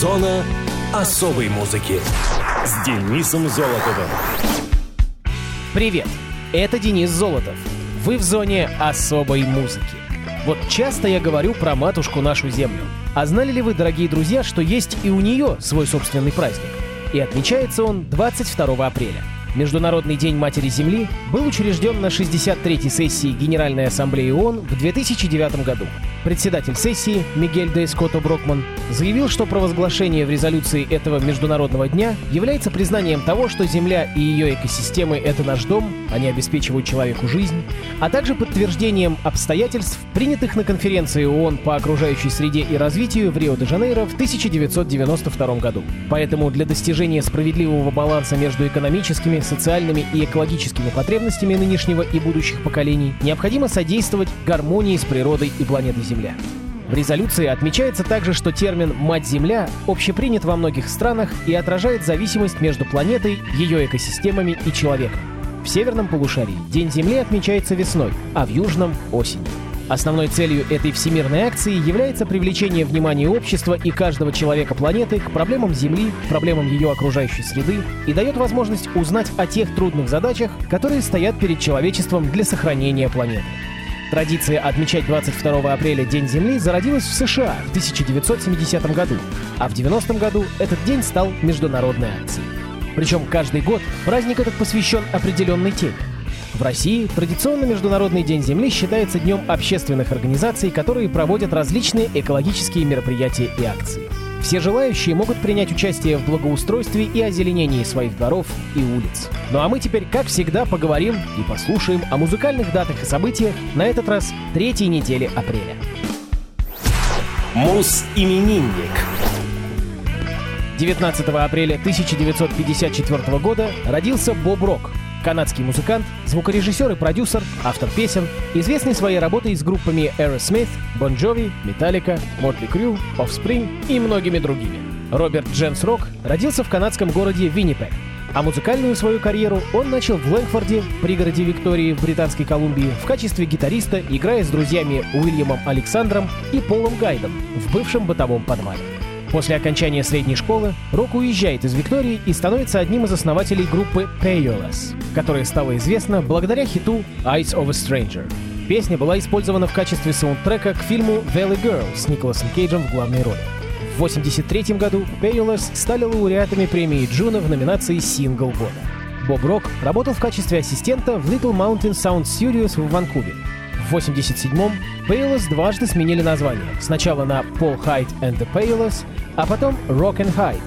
Зона особой музыки с Денисом Золотовым. Привет, это Денис Золотов. Вы в зоне особой музыки. Вот часто я говорю про матушку нашу землю. А знали ли вы, дорогие друзья, что есть и у нее свой собственный праздник? И отмечается он 22 апреля – Международный день Матери Земли был учрежден на 63-й сессии Генеральной Ассамблеи ООН в 2009 году. Председатель сессии Мигель де Эското Брокман заявил, что провозглашение в резолюции этого Международного дня является признанием того, что Земля и ее экосистемы — это наш дом, они обеспечивают человеку жизнь, а также подтверждением обстоятельств, принятых на конференции ООН по окружающей среде и развитию в Рио-де-Жанейро в 1992 году. Поэтому для достижения справедливого баланса между экономическими, социальными и экологическими потребностями нынешнего и будущих поколений, необходимо содействовать гармонии с природой и планетой Земля. В резолюции отмечается также, что термин «мать-Земля» общепринят во многих странах и отражает зависимость между планетой, ее экосистемами и человеком. В северном полушарии День Земли отмечается весной, а в южном — осенью. Основной целью этой всемирной акции является привлечение внимания общества и каждого человека планеты к проблемам Земли, проблемам ее окружающей среды и дает возможность узнать о тех трудных задачах, которые стоят перед человечеством для сохранения планеты. Традиция отмечать 22 апреля День Земли зародилась в США в 1970 году, а в 90 году этот день стал международной акцией. Причем каждый год праздник этот посвящен определенной теме. В России традиционно Международный день Земли считается днем общественных организаций, которые проводят различные экологические мероприятия и акции. Все желающие могут принять участие в благоустройстве и озеленении своих дворов и улиц. Ну а мы теперь, как всегда, поговорим и послушаем о музыкальных датах и событиях, на этот раз третьей недели апреля. Мус-именинник 19 апреля 1954 года родился Боб Рок, канадский музыкант, звукорежиссер и продюсер, автор песен, известный своей работой с группами Aerosmith, Bon Jovi, Metallica, Motley Crue, Offspring и многими другими. Роберт Дженс Рок родился в канадском городе Виннипек, а музыкальную свою карьеру он начал в Лэнгфорде, пригороде Виктории в Британской Колумбии, в качестве гитариста, играя с друзьями Уильямом Александром и Полом Гайдом в бывшем бытовом подвале. После окончания средней школы Рок уезжает из Виктории и становится одним из основателей группы Payolas, которая стала известна благодаря хиту «Eyes of a Stranger». Песня была использована в качестве саундтрека к фильму «Valley Girl» с Николасом Кейджем в главной роли. В 1983 году Payolas стали лауреатами премии Джуно в номинации «Сингл года». Боб Рок работал в качестве ассистента в Little Mountain Sound Studios в Ванкувере. В 87-м Payolas дважды сменили название. Сначала на Paul Hyde and the Payolas, а потом Rock and Hide.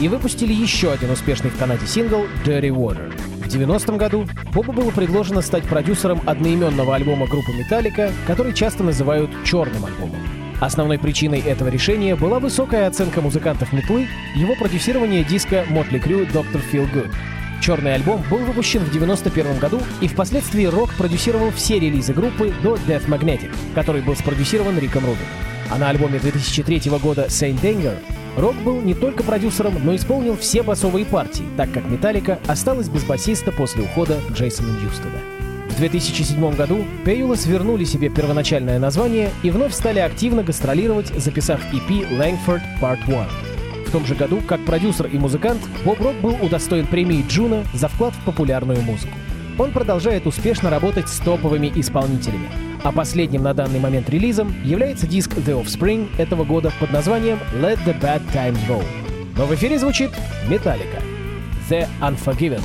И выпустили еще один успешный в Канаде сингл Dirty Water. В 90-м году Бобу было предложено стать продюсером одноименного альбома группы Metallica, который часто называют «черным альбомом». Основной причиной этого решения была высокая оценка музыкантов Метлы, его продюсирование диска Motley Crue Dr. Feel Good. Черный альбом был выпущен в 1991 году, и впоследствии Рок продюсировал все релизы группы до Death Magnetic, который был спродюсирован Риком Рубином. А на альбоме 2003 года Saint Anger Рок был не только продюсером, но исполнил все басовые партии, так как Металлика осталась без басиста после ухода Джейсона Ньюстеда. В 2007 году Payolas вернули себе первоначальное название и вновь стали активно гастролировать, записав EP Langford Part 1. Том же году, как продюсер и музыкант, Боб Рок был удостоен премии Джуно за вклад в популярную музыку. Он продолжает успешно работать с топовыми исполнителями. А последним на данный момент релизом является диск The Offspring этого года под названием Let the Bad Times Roll. Но в эфире звучит Metallica The Unforgiven.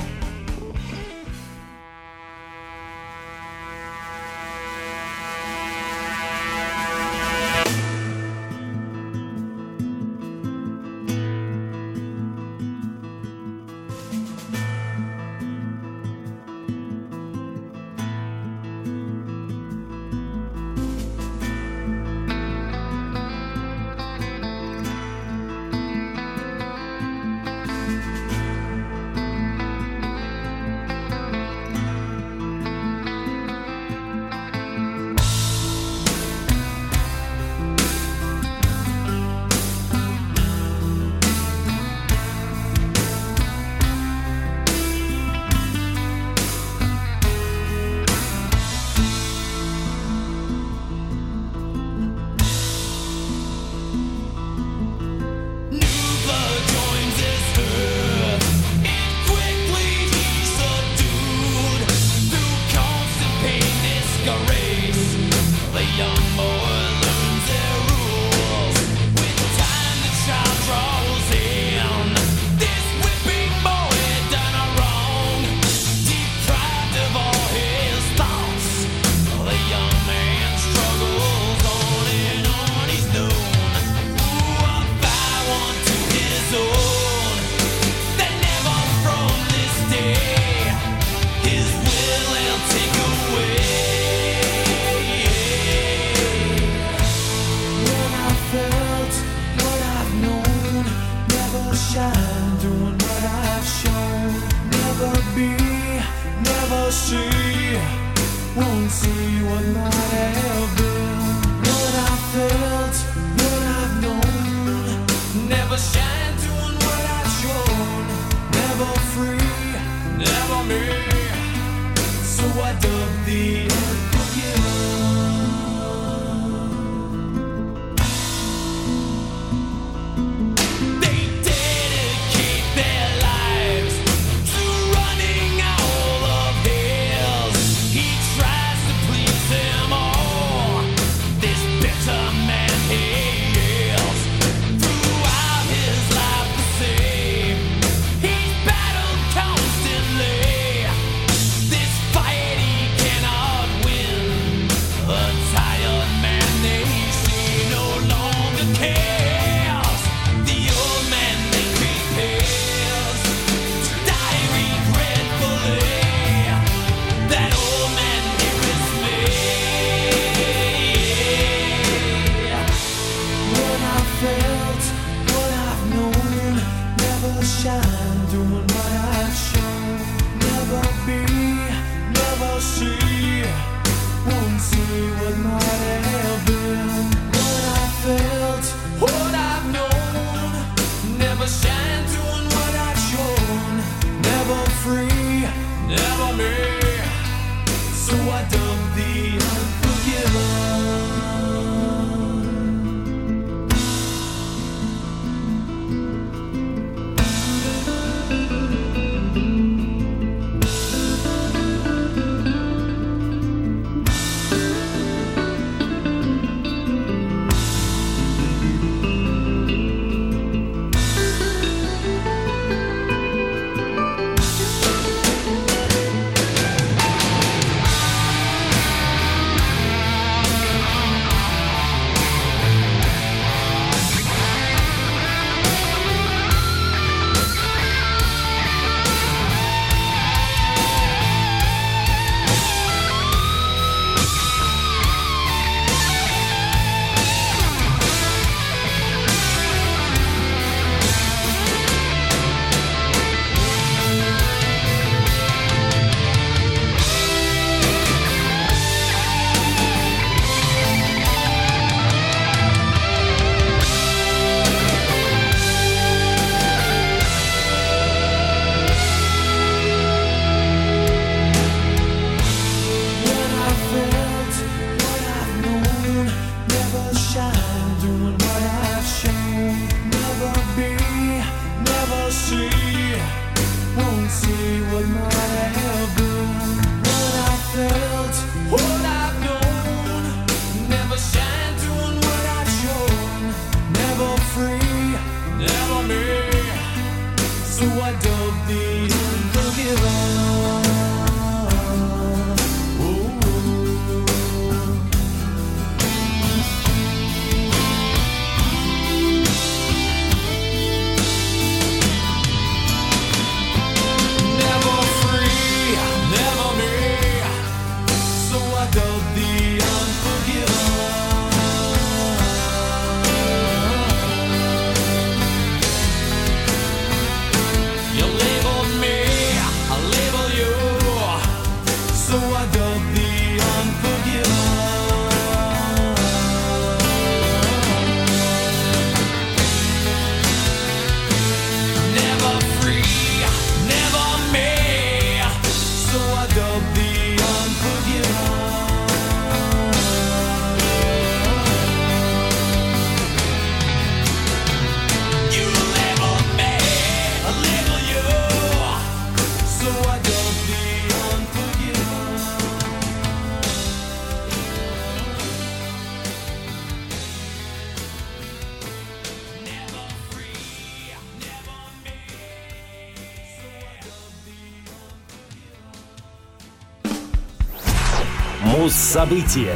События.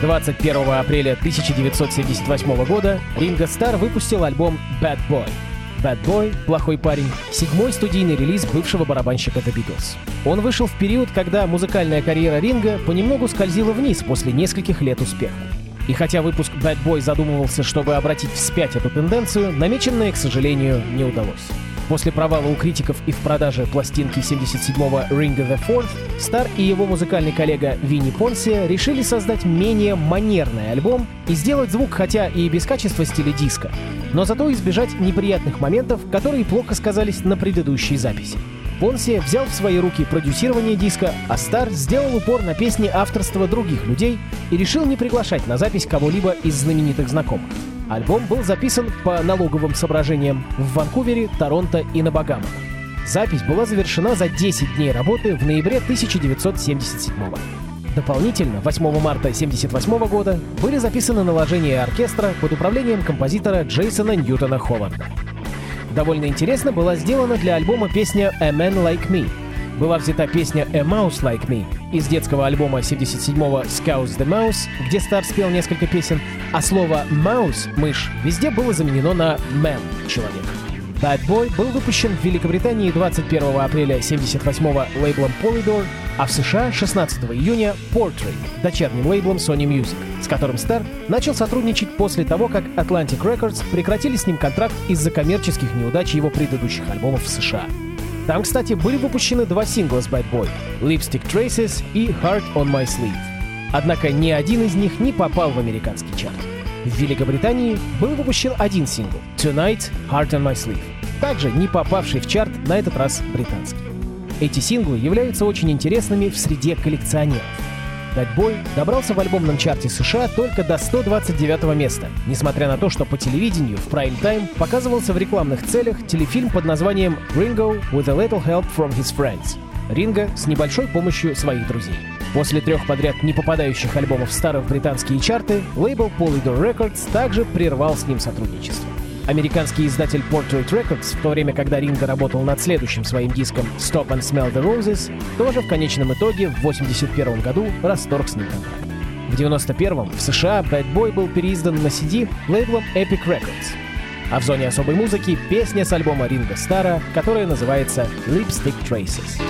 21 апреля 1978 года Ринго Стар выпустил альбом Bad Boy. Bad Boy, плохой парень, седьмой студийный релиз бывшего барабанщика The Beatles. Он вышел в период, когда музыкальная карьера Ринга понемногу скользила вниз после нескольких лет успеха. И хотя выпуск Bad Boy задумывался, чтобы обратить вспять эту тенденцию, намеченное, к сожалению, не удалось. После провала у критиков и в продаже пластинки 77-го Ring the Fourth, Стар и его музыкальный коллега Винни Понсия решили создать менее манерный альбом и сделать звук хотя и без качества стиля диска, но зато избежать неприятных моментов, которые плохо сказались на предыдущей записи. Понсия взял в свои руки продюсирование диска, а Стар сделал упор на песни авторства других людей и решил не приглашать на запись кого-либо из знаменитых знакомых. Альбом был записан по налоговым соображениям в Ванкувере, Торонто и на Багамах. Запись была завершена за 10 дней работы в ноябре 1977 года. Дополнительно 8 марта 1978 года были записаны наложения оркестра под управлением композитора Джейсона Ньютона Ховарда. Довольно интересно была сделана для альбома песня «A Man Like Me», была взята песня «A Mouse Like Me» из детского альбома 77-го «Scouse the Mouse», где Стар спел несколько песен, а слово «mouse» — «мышь» везде было заменено на «man» — «человек». Bad Boy был выпущен в Великобритании 21 апреля 1978 лейблом Polydor, а в США 16 июня Portrait, дочерним лейблом Sony Music, с которым Стар начал сотрудничать после того, как Atlantic Records прекратили с ним контракт из-за коммерческих неудач его предыдущих альбомов в США. Там, кстати, были выпущены два сингла с Bad Boy — Lipstick Traces и Heart on My Sleeve. Однако ни один из них не попал в американский чарт. В Великобритании был выпущен один сингл — Tonight — Heart on My Sleeve, также не попавший в чарт, на этот раз британский. Эти синглы являются очень интересными в среде коллекционеров. Bad Boy добрался в альбомном чарте США только до 129 места, несмотря на то, что по телевидению в прайм-тайм показывался в рекламных целях телефильм под названием «Ringo with a little help from his friends» — Ринго с небольшой помощью своих друзей. После трех подряд не попадающих альбомов старых британские чарты, лейбл Polydor Records также прервал с ним сотрудничество. Американский издатель Portrait Records, в то время, когда Ринго работал над следующим своим диском Stop and Smell the Roses, тоже в конечном итоге в 1981 году расторг с ним контракт. В 1991 в США Bad Boy был переиздан на CD лейблом Epic Records. А в зоне особой музыки песня с альбома Ринга Стара, которая называется Lipstick Traces.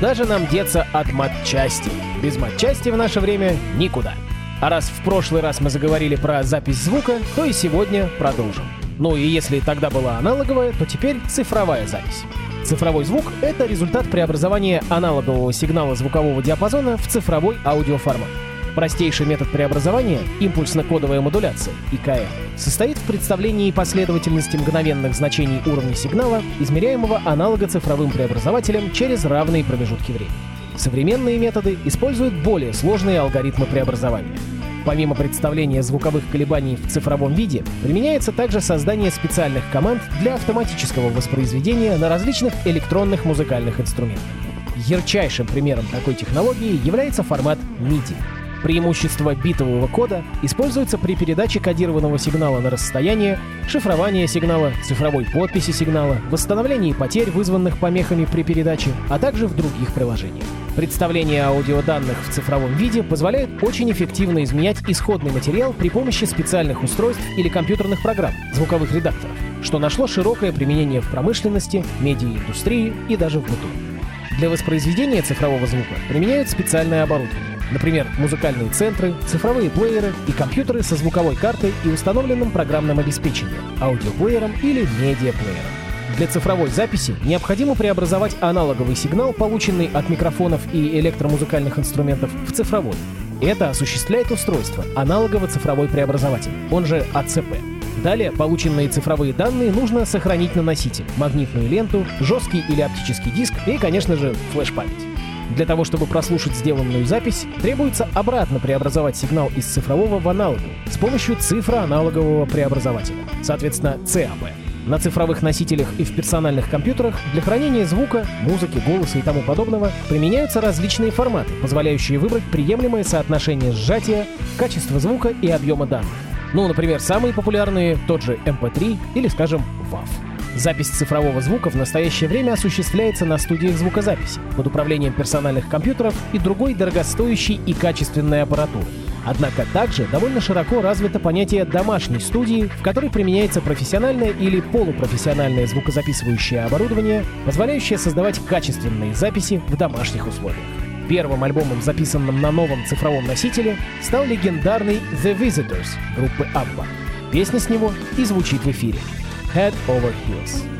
Куда же нам деться от матчасти? Без матчасти в наше время никуда. А раз в прошлый раз мы заговорили про запись звука, то и сегодня продолжим. Ну и если тогда была аналоговая, то теперь цифровая запись. Цифровой звук — это результат преобразования аналогового сигнала звукового диапазона в цифровой аудиоформат. Простейший метод преобразования, импульсно-кодовая модуляция, ИКМ, состоит в представлении последовательности мгновенных значений уровня сигнала, измеряемого аналого-цифровым преобразователем через равные промежутки времени. Современные методы используют более сложные алгоритмы преобразования. Помимо представления звуковых колебаний в цифровом виде, применяется также создание специальных команд для автоматического воспроизведения на различных электронных музыкальных инструментах. Ярчайшим примером такой технологии является формат MIDI. Преимущество битового кода используется при передаче кодированного сигнала на расстояние, шифровании сигнала, цифровой подписи сигнала, восстановлении потерь, вызванных помехами при передаче, а также в других приложениях. Представление аудиоданных в цифровом виде позволяет очень эффективно изменять исходный материал при помощи специальных устройств или компьютерных программ, звуковых редакторов, что нашло широкое применение в промышленности, медиаиндустрии и даже в быту. Для воспроизведения цифрового звука применяют специальное оборудование. Например, музыкальные центры, цифровые плееры и компьютеры со звуковой картой и установленным программным обеспечением, аудиоплеером или медиаплеером. Для цифровой записи необходимо преобразовать аналоговый сигнал, полученный от микрофонов и электромузыкальных инструментов, в цифровой. Это осуществляет устройство аналогово-цифровой преобразователь, он же АЦП. Далее полученные цифровые данные нужно сохранить на носитель, магнитную ленту, жесткий или оптический диск и, конечно же, флеш-память. Для того, чтобы прослушать сделанную запись, требуется обратно преобразовать сигнал из цифрового в аналоговый с помощью цифроаналогового преобразователя, соответственно, CAP. На цифровых носителях и в персональных компьютерах для хранения звука, музыки, голоса и тому подобного применяются различные форматы, позволяющие выбрать приемлемое соотношение сжатия, качества звука и объема данных. Ну, например, самые популярные тот же MP3 или, скажем, WAV. Запись цифрового звука в настоящее время осуществляется на студиях звукозаписи под управлением персональных компьютеров и другой дорогостоящей и качественной аппаратуры. Однако также довольно широко развито понятие домашней студии, в которой применяется профессиональное или полупрофессиональное звукозаписывающее оборудование, позволяющее создавать качественные записи в домашних условиях. Первым альбомом, записанным на новом цифровом носителе, стал легендарный The Visitors группы ABBA. Песня с него и звучит в эфире. Head Over Heels.